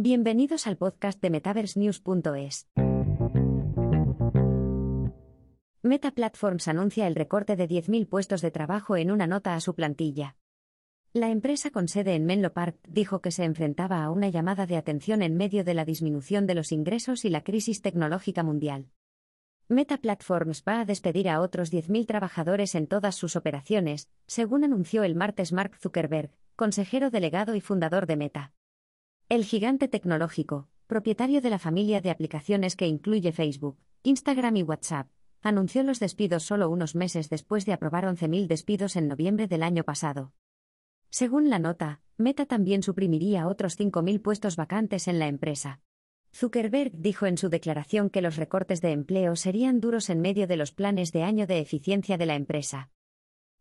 Bienvenidos al podcast de MetaverseNews.es. Meta Platforms anuncia el recorte de 10.000 puestos de trabajo en una nota a su plantilla. La empresa con sede en Menlo Park dijo que se enfrentaba a una llamada de atención en medio de la disminución de los ingresos y la crisis tecnológica mundial. Meta Platforms va a despedir a otros 10.000 trabajadores en todas sus operaciones, según anunció el martes Mark Zuckerberg, consejero delegado y fundador de Meta. El gigante tecnológico, propietario de la familia de aplicaciones que incluye Facebook, Instagram y WhatsApp, anunció los despidos solo unos meses después de aprobar 11.000 despidos en noviembre del año pasado. Según la nota, Meta también suprimiría otros 5.000 puestos vacantes en la empresa. Zuckerberg dijo en su declaración que los recortes de empleo serían duros en medio de los planes de año de eficiencia de la empresa.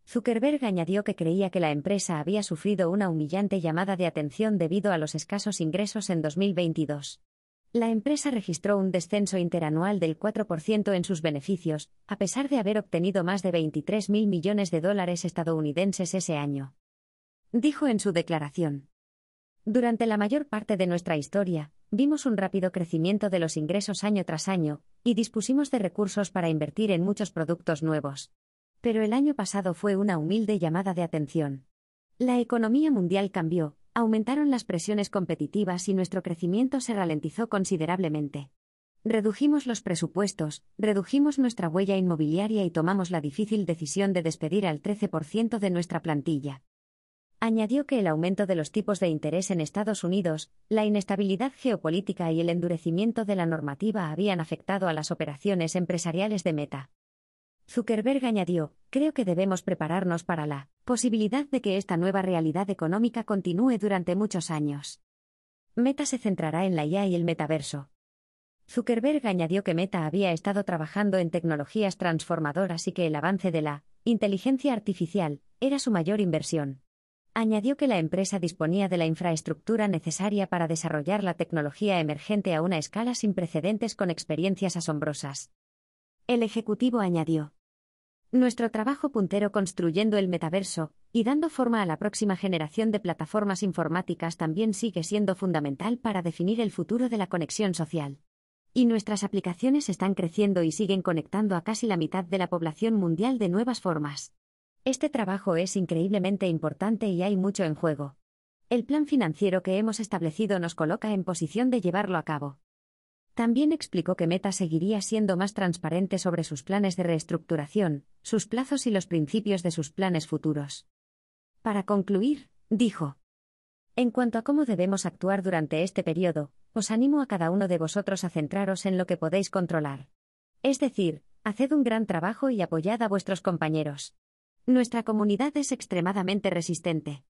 Zuckerberg añadió que creía que la empresa había sufrido una humillante llamada de atención debido a los escasos ingresos en 2022. La empresa registró un descenso interanual del 4% en sus beneficios, a pesar de haber obtenido más de 23 mil millones de dólares estadounidenses ese año. Dijo en su declaración. Durante la mayor parte de nuestra historia, vimos un rápido crecimiento de los ingresos año tras año, y dispusimos de recursos para invertir en muchos productos nuevos. Pero el año pasado fue una humilde llamada de atención. La economía mundial cambió, aumentaron las presiones competitivas y nuestro crecimiento se ralentizó considerablemente. Redujimos los presupuestos, redujimos nuestra huella inmobiliaria y tomamos la difícil decisión de despedir al 13% de nuestra plantilla. Añadió que el aumento de los tipos de interés en Estados Unidos, la inestabilidad geopolítica y el endurecimiento de la normativa habían afectado a las operaciones empresariales de Meta. Zuckerberg añadió, creo que debemos prepararnos para la posibilidad de que esta nueva realidad económica continúe durante muchos años. Meta se centrará en la IA y el metaverso. Zuckerberg añadió que Meta había estado trabajando en tecnologías transformadoras y que el avance de la inteligencia artificial era su mayor inversión. Añadió que la empresa disponía de la infraestructura necesaria para desarrollar la tecnología emergente a una escala sin precedentes con experiencias asombrosas. El ejecutivo añadió. Nuestro trabajo puntero construyendo el metaverso y dando forma a la próxima generación de plataformas informáticas también sigue siendo fundamental para definir el futuro de la conexión social. Y nuestras aplicaciones están creciendo y siguen conectando a casi la mitad de la población mundial de nuevas formas. Este trabajo es increíblemente importante y hay mucho en juego. El plan financiero que hemos establecido nos coloca en posición de llevarlo a cabo. También explicó que Meta seguiría siendo más transparente sobre sus planes de reestructuración, sus plazos y los principios de sus planes futuros. Para concluir, dijo. En cuanto a cómo debemos actuar durante este periodo, os animo a cada uno de vosotros a centraros en lo que podéis controlar. Es decir, haced un gran trabajo y apoyad a vuestros compañeros. Nuestra comunidad es extremadamente resistente.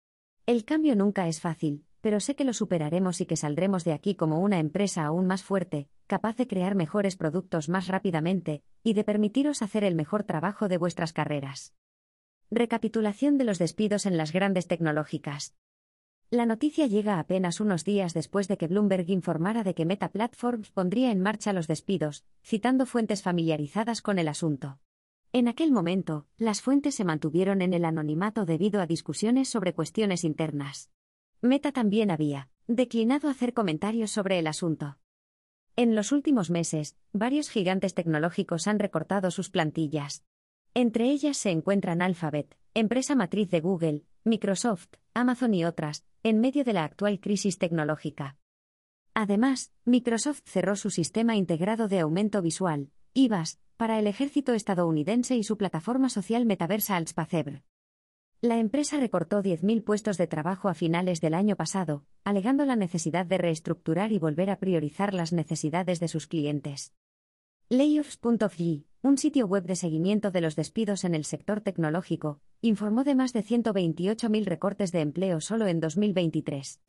El cambio nunca es fácil, pero sé que lo superaremos y que saldremos de aquí como una empresa aún más fuerte, capaz de crear mejores productos más rápidamente, y de permitiros hacer el mejor trabajo de vuestras carreras. Recapitulación de los despidos en las grandes tecnológicas. La noticia llega apenas unos días después de que Bloomberg informara de que Meta Platforms pondría en marcha los despidos, citando fuentes familiarizadas con el asunto. En aquel momento, las fuentes se mantuvieron en el anonimato debido a discusiones sobre cuestiones internas. Meta también había declinado hacer comentarios sobre el asunto. En los últimos meses, varios gigantes tecnológicos han recortado sus plantillas. Entre ellas se encuentran Alphabet, empresa matriz de Google, Microsoft, Amazon y otras, en medio de la actual crisis tecnológica. Además, Microsoft cerró su sistema integrado de aumento visual, IVAS, para el ejército estadounidense y su plataforma social metaversa Altspacebre. La empresa recortó 10.000 puestos de trabajo a finales del año pasado, alegando la necesidad de reestructurar y volver a priorizar las necesidades de sus clientes. Layoffs.fg, un sitio web de seguimiento de los despidos en el sector tecnológico, informó de más de 128.000 recortes de empleo solo en 2023.